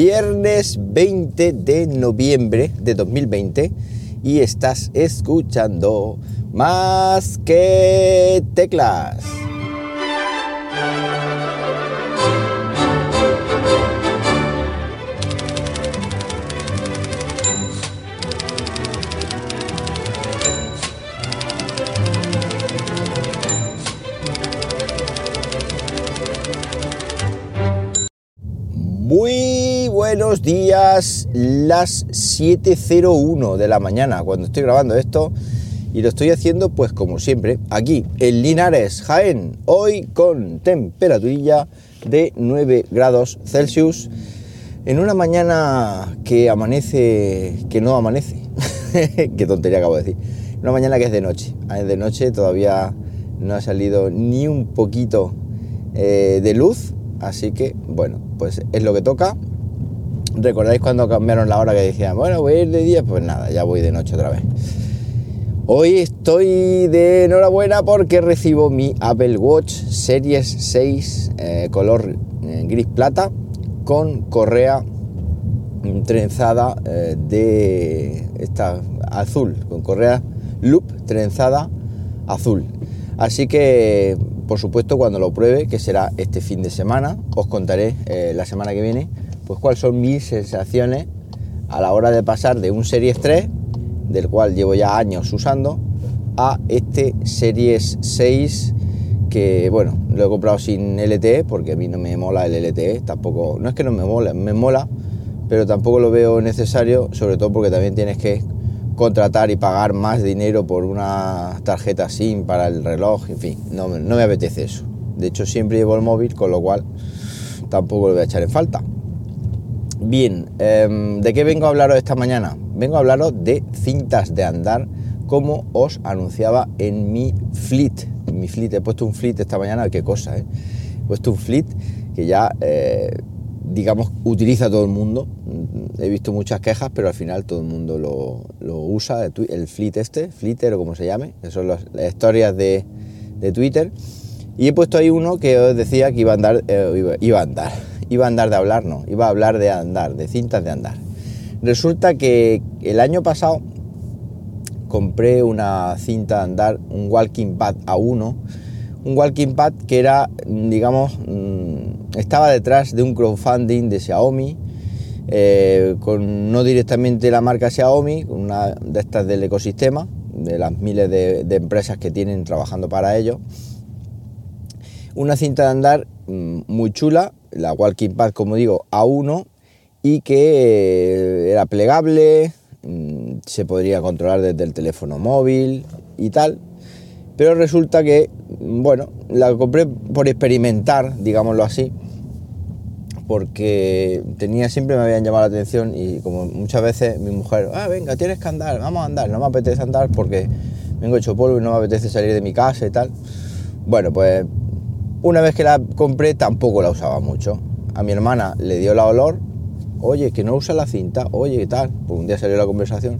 viernes 20 de noviembre de 2020 y estás escuchando más que teclas. Buenos días, las 7.01 de la mañana cuando estoy grabando esto y lo estoy haciendo pues como siempre aquí en Linares, Jaén, hoy con temperaturilla de 9 grados Celsius en una mañana que amanece, que no amanece, qué tontería acabo de decir, una mañana que es de noche, es de noche todavía no ha salido ni un poquito eh, de luz, así que bueno, pues es lo que toca. ¿Recordáis cuando cambiaron la hora que decían, bueno, voy a ir de día? Pues nada, ya voy de noche otra vez. Hoy estoy de enhorabuena porque recibo mi Apple Watch Series 6 eh, color eh, gris plata con correa trenzada eh, de esta azul, con correa loop trenzada azul. Así que por supuesto, cuando lo pruebe, que será este fin de semana, os contaré la semana que viene, pues cuáles son mis sensaciones a la hora de pasar de un Series 3, del cual llevo ya años usando, a este Series 6 que bueno, lo he comprado sin LTE porque a mí no me mola el LTE, tampoco, no es que no me mola, me mola, pero tampoco lo veo necesario, sobre todo porque también tienes que contratar y pagar más dinero por una tarjeta SIM para el reloj, en fin, no, me apetece eso. De hecho, siempre llevo el móvil, con lo cual tampoco lo voy a echar en falta. Bien, em, ¿de qué vengo a hablaros esta mañana? Vengo a hablaros de cintas de andar, como os anunciaba en mi fleet. Mi fleet, he puesto un fleet esta mañana, qué cosa, ¿eh? He puesto un fleet que ya eh, digamos, utiliza todo el mundo. He visto muchas quejas, pero al final todo el mundo lo, usa, el fleet este, Flitter o como se llame, son las, historias de, Twitter. Y he puesto ahí uno que os decía que iba a andar, eh, iba, a andar, iba a andar de hablar, no, iba a hablar de andar, de cintas de andar. Resulta que el año pasado compré una cinta de andar, un Walking Pad A1, un Walking Pad que era, digamos, mm, estaba detrás de un crowdfunding de Xiaomi, eh, con no directamente la marca Xiaomi, una de estas del ecosistema, de las miles de, empresas que tienen trabajando para ello. Una cinta de andar mm, muy chula, la Walking Pad, como digo, A1, y que eh, era plegable, mm, se podría controlar desde el teléfono móvil y tal. Pero resulta que, bueno, la compré por experimentar, digámoslo así, porque tenía siempre me habían llamado la atención y como muchas veces mi mujer, ah, venga, tienes que andar, vamos a andar, no me apetece andar porque vengo hecho polvo y no me apetece salir de mi casa y tal. Bueno, pues una vez que la compré tampoco la usaba mucho. A mi hermana le dio la olor, oye, que no usa la cinta, oye, ¿qué tal? Pues un día salió la conversación,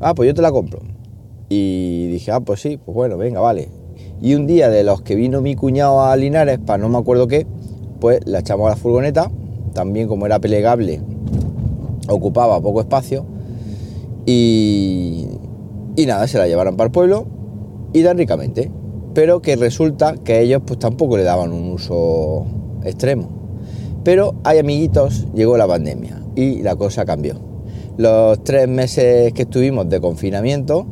ah, pues yo te la compro. Y dije, ah, pues sí, pues bueno, venga, vale. Y un día de los que vino mi cuñado a Linares, para no me acuerdo qué, pues la echamos a la furgoneta, también como era plegable, ocupaba poco espacio, y, y nada, se la llevaron para el pueblo y tan ricamente. Pero que resulta que ellos pues tampoco le daban un uso extremo. Pero hay amiguitos, llegó la pandemia y la cosa cambió. Los tres meses que estuvimos de confinamiento,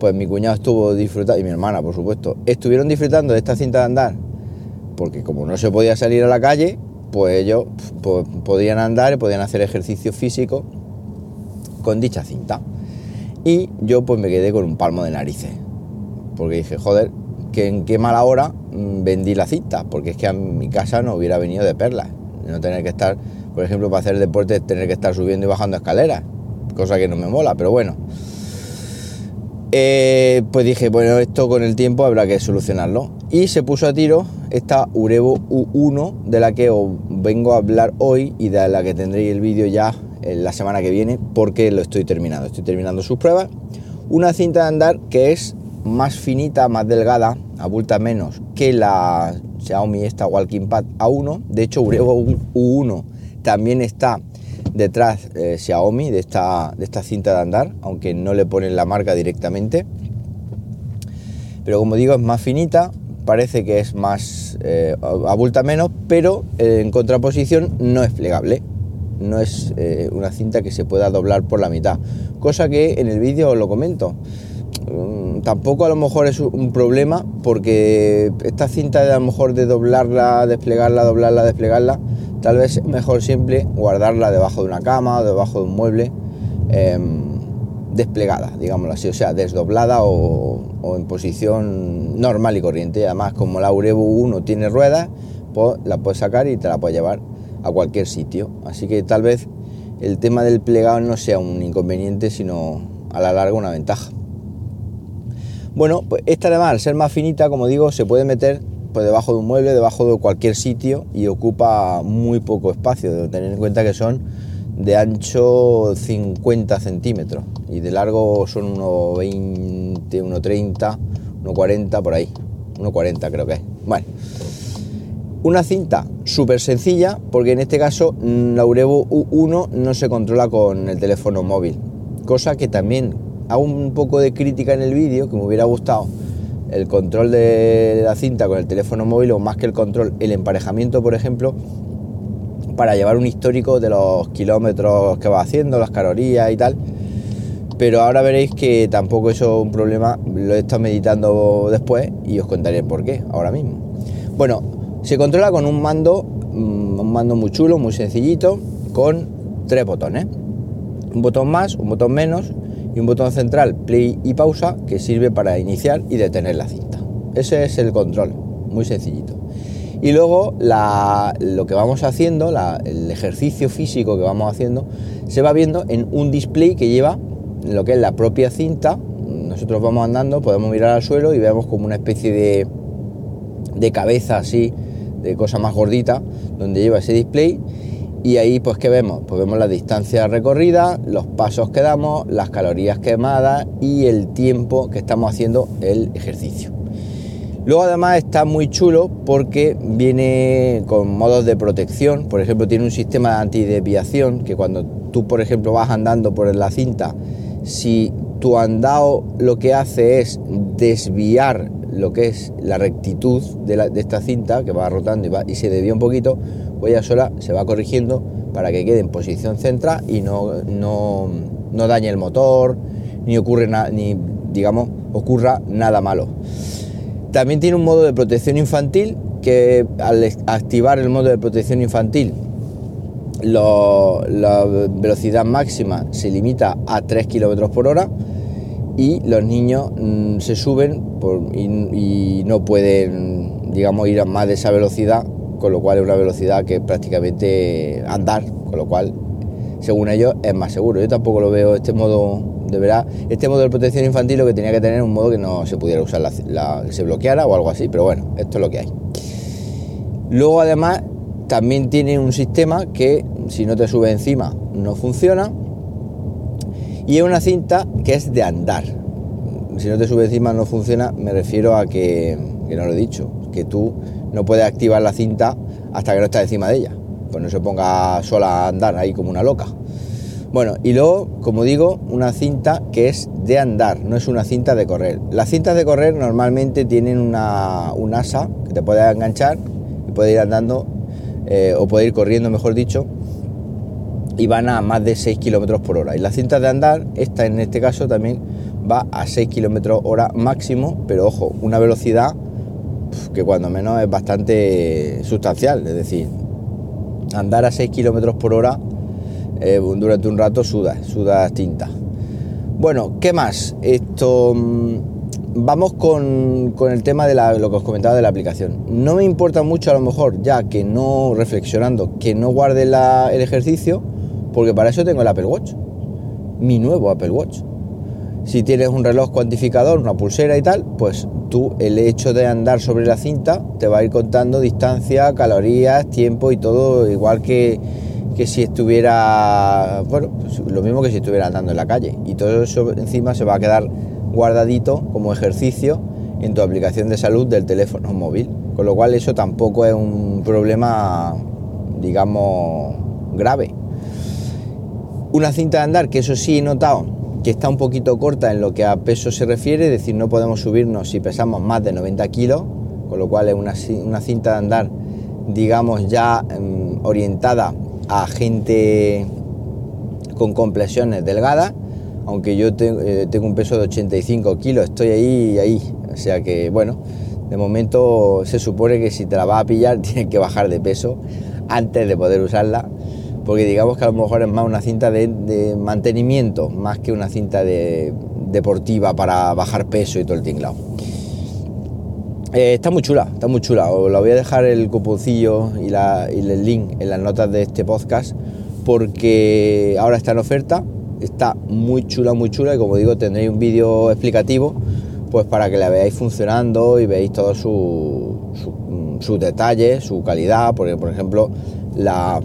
pues mi cuñado estuvo disfrutando, y mi hermana, por supuesto, estuvieron disfrutando de esta cinta de andar, porque como no se podía salir a la calle, pues ellos pues, podían andar y podían hacer ejercicio físico con dicha cinta. Y yo pues me quedé con un palmo de narices, porque dije, joder, que en qué mala hora mm, vendí la cinta, porque es que a mi casa no hubiera venido de perlas, no tener que estar, por ejemplo, para hacer deporte, tener que estar subiendo y bajando escaleras, cosa que no me mola, pero bueno. Eh, pues dije, bueno, esto con el tiempo habrá que solucionarlo. Y se puso a tiro esta Urevo U1 de la que os vengo a hablar hoy y de la que tendréis el vídeo ya la semana que viene porque lo estoy terminando. Estoy terminando sus pruebas. Una cinta de andar que es más finita, más delgada, abulta menos que la Xiaomi esta Walking Pad A1. De hecho, Urevo U1 también está detrás eh, Xiaomi de esta, de esta cinta de andar, aunque no le ponen la marca directamente. Pero como digo, es más finita, parece que es más eh, abulta menos, pero eh, en contraposición no es plegable. No es una cinta que se pueda doblar por la mitad. Cosa que en el vídeo os lo comento. Mm, tampoco a lo mejor es un problema porque esta cinta de a lo mejor de doblarla, desplegarla, doblarla, desplegarla, tal vez es mejor siempre guardarla debajo de una cama o debajo de un mueble em, desplegada, digámoslo así, o sea, desdoblada o, en posición normal y corriente. Además, como la Urebu 1 tiene ruedas, pues la puedes sacar y te la puedes llevar a cualquier sitio. Así que tal vez el tema del plegado no sea un inconveniente, sino a la larga una ventaja. Bueno, pues esta además, al ser más finita, como digo, se puede meter pues debajo de un mueble, debajo de cualquier sitio y ocupa muy poco espacio. Debo tener en cuenta que son de ancho 50 centímetros y de largo son unos 20, unos 30, unos 40 por ahí. 1,40 creo que es. Bueno, una cinta súper sencilla porque en este caso la Urevo U1 no se controla con el teléfono móvil. Cosa que también hago un poco de crítica en el vídeo que me hubiera gustado el control de la cinta con el teléfono móvil o más que el control, el emparejamiento, por ejemplo, para llevar un histórico de los kilómetros que va haciendo, las calorías y tal. Pero ahora veréis que tampoco eso es un problema, lo he estado meditando después y os contaré por qué ahora mismo. Bueno, se controla con un mando, mm, un mando muy chulo, muy sencillito, con tres botones. Un botón más, un botón menos y un botón central play y pausa que sirve para iniciar y detener la cinta. Ese es el control, muy sencillito. Y luego lo que vamos haciendo, el ejercicio físico que vamos haciendo, se va viendo en un display que lleva lo que es la propia cinta. Nosotros vamos andando, podemos mirar al suelo y vemos como una especie de, de cabeza así, de cosa más gordita, donde lleva ese display y ahí pues ¿qué vemos? Pues vemos la distancia recorrida, los pasos que damos, las calorías quemadas y el tiempo que estamos haciendo el ejercicio. Luego además está muy chulo porque viene con modos de protección, por ejemplo tiene un sistema de antidesviación que cuando tú por ejemplo vas andando por la cinta, si tu andado lo que hace es desviar lo que es la rectitud de, esta cinta que va rotando y, se desvía un poquito, huella sola se va corrigiendo para que quede en posición central y no, no, dañe el motor, ni ocurre ni digamos ocurra nada malo. También tiene un modo de protección infantil que al activar el modo de protección infantil la velocidad máxima se limita a 3 km por hora y los niños mm, se suben y, no pueden digamos ir a más de esa velocidad con lo cual es una velocidad que prácticamente andar, con lo cual, según ellos, es más seguro. Yo tampoco lo veo este modo, de verdad, este modo de protección infantil lo que tenía que tener un modo que no se pudiera usar, la, que se bloqueara o algo así, pero bueno, esto es lo que hay. Luego además también tiene un sistema que si no te sube encima no funciona y es una cinta que es de andar. Si no te sube encima no funciona, me refiero a que, que no lo he dicho, que tú no puede activar la cinta hasta que no está encima de ella. Pues no se ponga sola a andar ahí como una loca. Bueno, y luego, como digo, una cinta que es de andar, no es una cinta de correr. Las cintas de correr normalmente tienen una, un asa que te puede enganchar y puede ir andando, eh, o puede ir corriendo, mejor dicho, y van a más de 6 kilómetros por hora. Y las cintas de andar, esta en este caso también va a 6 kilómetros hora máximo, pero ojo, una velocidad que cuando menos es bastante sustancial, es decir, andar a 6 kilómetros por hora eh, durante un rato sudas, sudas tinta. Bueno, ¿qué más? Esto mm, vamos con, el tema de lo que os comentaba de la aplicación. No me importa mucho a lo mejor, ya que no reflexionando, que no guarde el ejercicio, porque para eso tengo el Apple Watch, mi nuevo Apple Watch. Si tienes un reloj cuantificador, una pulsera y tal, pues tú el hecho de andar sobre la cinta te va a ir contando distancia, calorías, tiempo y todo, igual que, si estuviera, bueno, pues lo mismo que si estuviera andando en la calle. Y todo eso encima se va a quedar guardadito como ejercicio en tu aplicación de salud del teléfono móvil. Con lo cual eso tampoco es un problema, digamos, grave. Una cinta de andar que eso sí he notado que está un poquito corta en lo que a peso se refiere, es decir, no podemos subirnos si pesamos más de 90 kilos, con lo cual es una, una cinta de andar, digamos, ya em, orientada a gente con complexiones delgadas, aunque yo eh, tengo un peso de 85 kilos, estoy ahí, ahí, o sea que bueno, de momento se supone que si te la vas a pillar tienes que bajar de peso antes de poder usarla, porque digamos que a lo mejor es más una cinta de, mantenimiento, más que una cinta de, deportiva para bajar peso y todo el tinglado. Eh, está muy chula, está muy chula. Os la voy a dejar el cuponcillo y, el link en las notas de este podcast porque ahora está en oferta, está muy chula, muy chula y como digo tendréis un vídeo explicativo pues para que la veáis funcionando y veáis todos sus detalles, su calidad, porque por ejemplo la,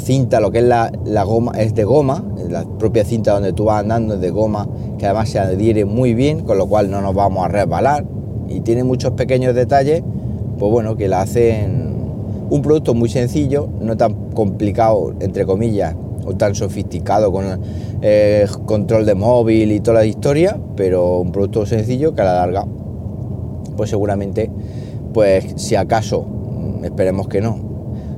cinta, lo que es la, goma, es de goma, la propia cinta donde tú vas andando es de goma, que además se adhiere muy bien, con lo cual no nos vamos a resbalar. Y tiene muchos pequeños detalles, pues bueno, que la hacen un producto muy sencillo, no tan complicado, entre comillas, o tan sofisticado con eh, control de móvil y toda la historia, pero un producto sencillo que a la larga, pues seguramente, pues si acaso, mm, esperemos que no,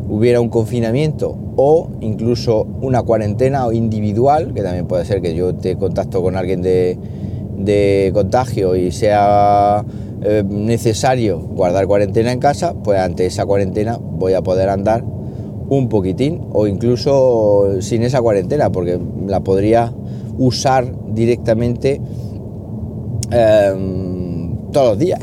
hubiera un confinamiento o incluso una cuarentena individual, que también puede ser que yo te contacto con alguien de, contagio y sea eh, necesario guardar cuarentena en casa, pues ante esa cuarentena voy a poder andar un poquitín o incluso sin esa cuarentena, porque la podría usar directamente em, todos los días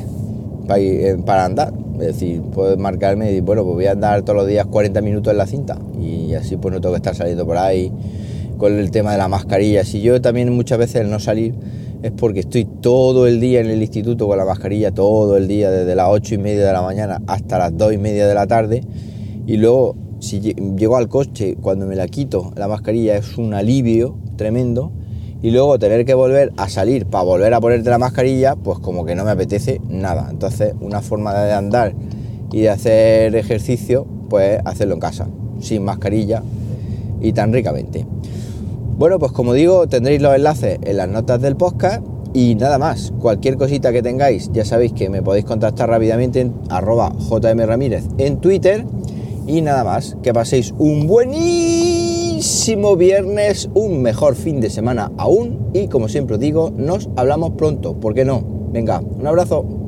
eh, para, andar. Es decir, puedo marcarme y bueno, pues voy a andar todos los días 40 minutos en la cinta y así pues no tengo que estar saliendo por ahí con el tema de la mascarilla. Si yo también muchas veces el no salir es porque estoy todo el día en el instituto con la mascarilla, todo el día, desde las 8 y media de la mañana hasta las 2 y media de la tarde. Y luego, si llego al coche, cuando me la quito, la mascarilla es un alivio tremendo. Y luego tener que volver a salir para volver a ponerte la mascarilla, pues como que no me apetece nada. Entonces, una forma de andar y de hacer ejercicio, pues hacerlo en casa, sin mascarilla y tan ricamente. Bueno, pues como digo, tendréis los enlaces en las notas del podcast y nada más. Cualquier cosita que tengáis, ya sabéis que me podéis contactar rápidamente en arroba jmramírez en Twitter. Y nada más, que paséis un buenísimo viernes, un mejor fin de semana aún. Y como siempre digo, nos hablamos pronto, ¿por qué no? Venga, un abrazo.